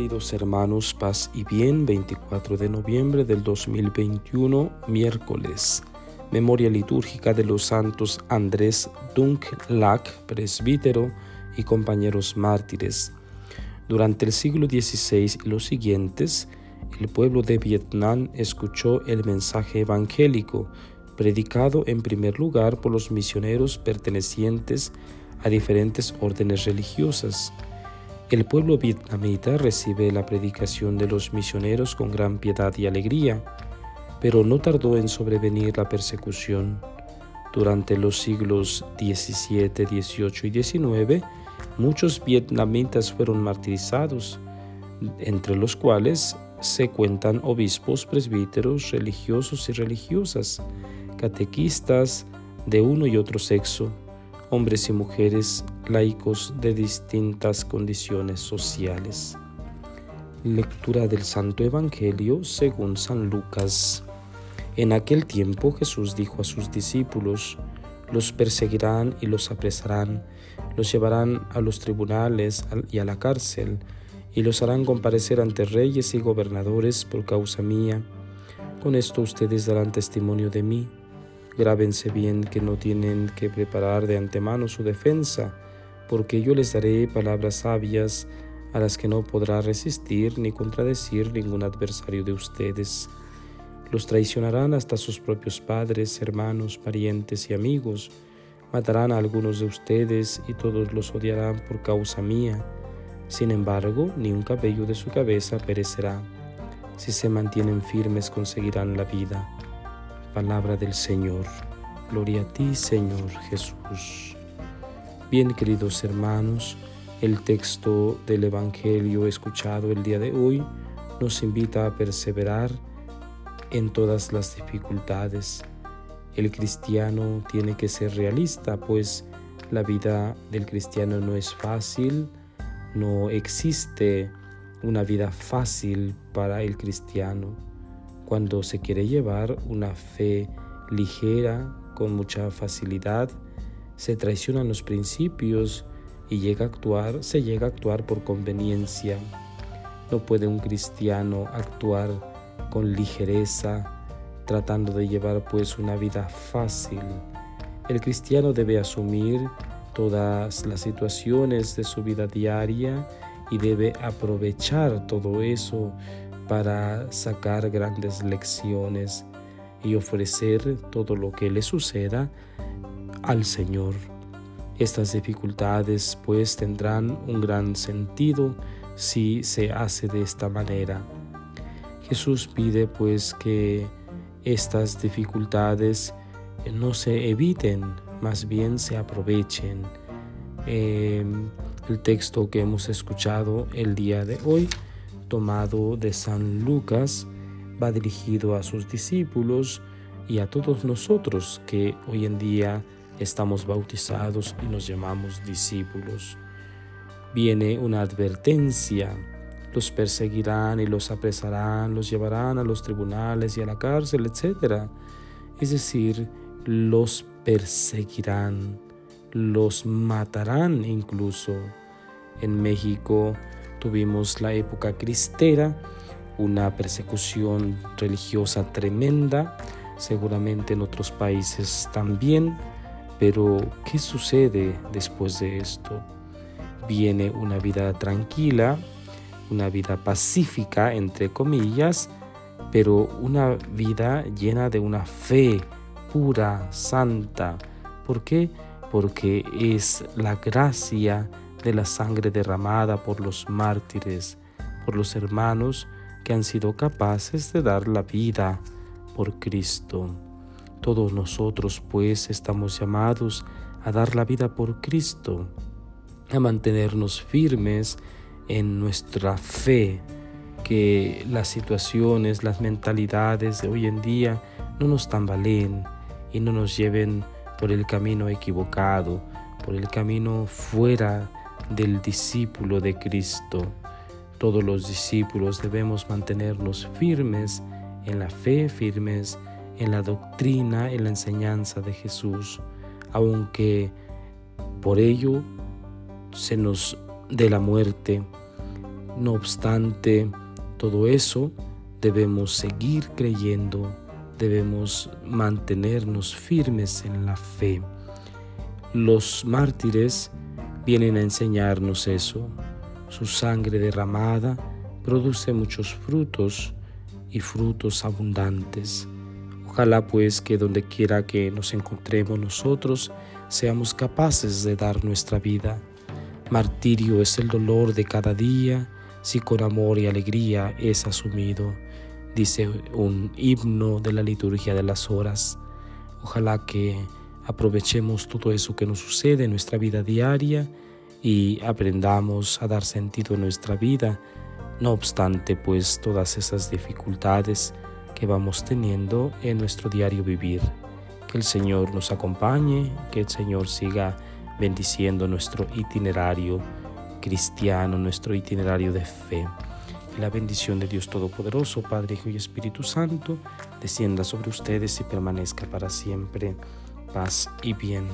Queridos hermanos, paz y bien, 24 de noviembre del 2021, miércoles. Memoria litúrgica de los santos Andrés Dunk Lac, presbítero, y compañeros mártires. Durante el siglo XVI y los siguientes, el pueblo de Vietnam escuchó el mensaje evangélico, predicado en primer lugar por los misioneros pertenecientes a diferentes órdenes religiosas. El pueblo vietnamita recibe la predicación de los misioneros con gran piedad y alegría, pero no tardó en sobrevenir la persecución. Durante los siglos XVII, XVIII y XIX, muchos vietnamitas fueron martirizados, entre los cuales se cuentan obispos, presbíteros, religiosos y religiosas, catequistas de uno y otro sexo, hombres y mujeres laicos de distintas condiciones sociales. Lectura del Santo Evangelio según San Lucas. En aquel tiempo Jesús dijo a sus discípulos, los perseguirán y los apresarán, los llevarán a los tribunales y a la cárcel, y los harán comparecer ante reyes y gobernadores por causa mía. Con esto ustedes darán testimonio de mí. Grábense bien que no tienen que preparar de antemano su defensa, porque yo les daré palabras sabias a las que no podrá resistir ni contradecir ningún adversario de ustedes. Los traicionarán hasta sus propios padres, hermanos, parientes y amigos. Matarán a algunos de ustedes y todos los odiarán por causa mía. Sin embargo, ni un cabello de su cabeza perecerá. Si se mantienen firmes conseguirán la vida. Palabra del Señor. Gloria a ti, Señor Jesús. Bien, queridos hermanos, el texto del Evangelio escuchado el día de hoy nos invita a perseverar en todas las dificultades. El cristiano tiene que ser realista, pues la vida del cristiano no es fácil, no existe una vida fácil para el cristiano. Cuando se quiere llevar una fe ligera, con mucha facilidad, se traicionan los principios y llega a actuar, se llega a actuar por conveniencia. No puede un cristiano actuar con ligereza, tratando de llevar pues una vida fácil. El cristiano debe asumir todas las situaciones de su vida diaria y debe aprovechar todo eso para sacar grandes lecciones y ofrecer todo lo que le suceda al Señor. Estas dificultades pues tendrán un gran sentido si se hace de esta manera. Jesús pide pues que estas dificultades no se eviten, más bien se aprovechen. Em, el texto que hemos escuchado el día de hoy, tomado de San Lucas, va dirigido a sus discípulos y a todos nosotros que hoy en día estamos bautizados y nos llamamos discípulos. Viene una advertencia los perseguirán y los apresarán, los llevarán a los tribunales y a la cárcel, etc. Es decir, los perseguirán, los matarán incluso. En México tuvimos la época cristera, una persecución religiosa tremenda, seguramente en otros países también, pero ¿qué sucede después de esto? Viene una vida tranquila, una vida pacífica, entre comillas, pero una vida llena de una fe pura, santa. ¿Por qué? Porque es la gracia de la sangre derramada por los mártires, por los hermanos que han sido capaces de dar la vida por Cristo. Todos nosotros pues estamos llamados a dar la vida por Cristo, a mantenernos firmes en nuestra fe, que las situaciones, las mentalidades de hoy en día no nos tambaleen y no nos lleven por el camino equivocado, por el camino fuera del discípulo de Cristo. Todos los discípulos debemos mantenernos firmes en la fe, firmes en la doctrina, en la enseñanza de Jesús, aunque por ello se nos dé la muerte, No obstante todo eso, debemos seguir creyendo, debemos mantenernos firmes en la fe. Los mártires vienen a enseñarnos eso. Su sangre derramada produce muchos frutos y frutos abundantes. Ojalá pues que donde quiera que nos encontremos nosotros, seamos capaces de dar nuestra vida. Martirio es el dolor de cada día, si con amor y alegría es asumido, dice un himno de la liturgia de las horas. Ojalá que aprovechemos todo eso que nos sucede en nuestra vida diaria y aprendamos a dar sentido a nuestra vida, no obstante pues todas esas dificultades que vamos teniendo en nuestro diario vivir. Que el Señor nos acompañe, que el Señor siga bendiciendo nuestro itinerario cristiano, nuestro itinerario de fe. la bendición de Dios Todopoderoso, Padre, Hijo y Espíritu Santo, descienda sobre ustedes y permanezca para siempre. Paz y bien.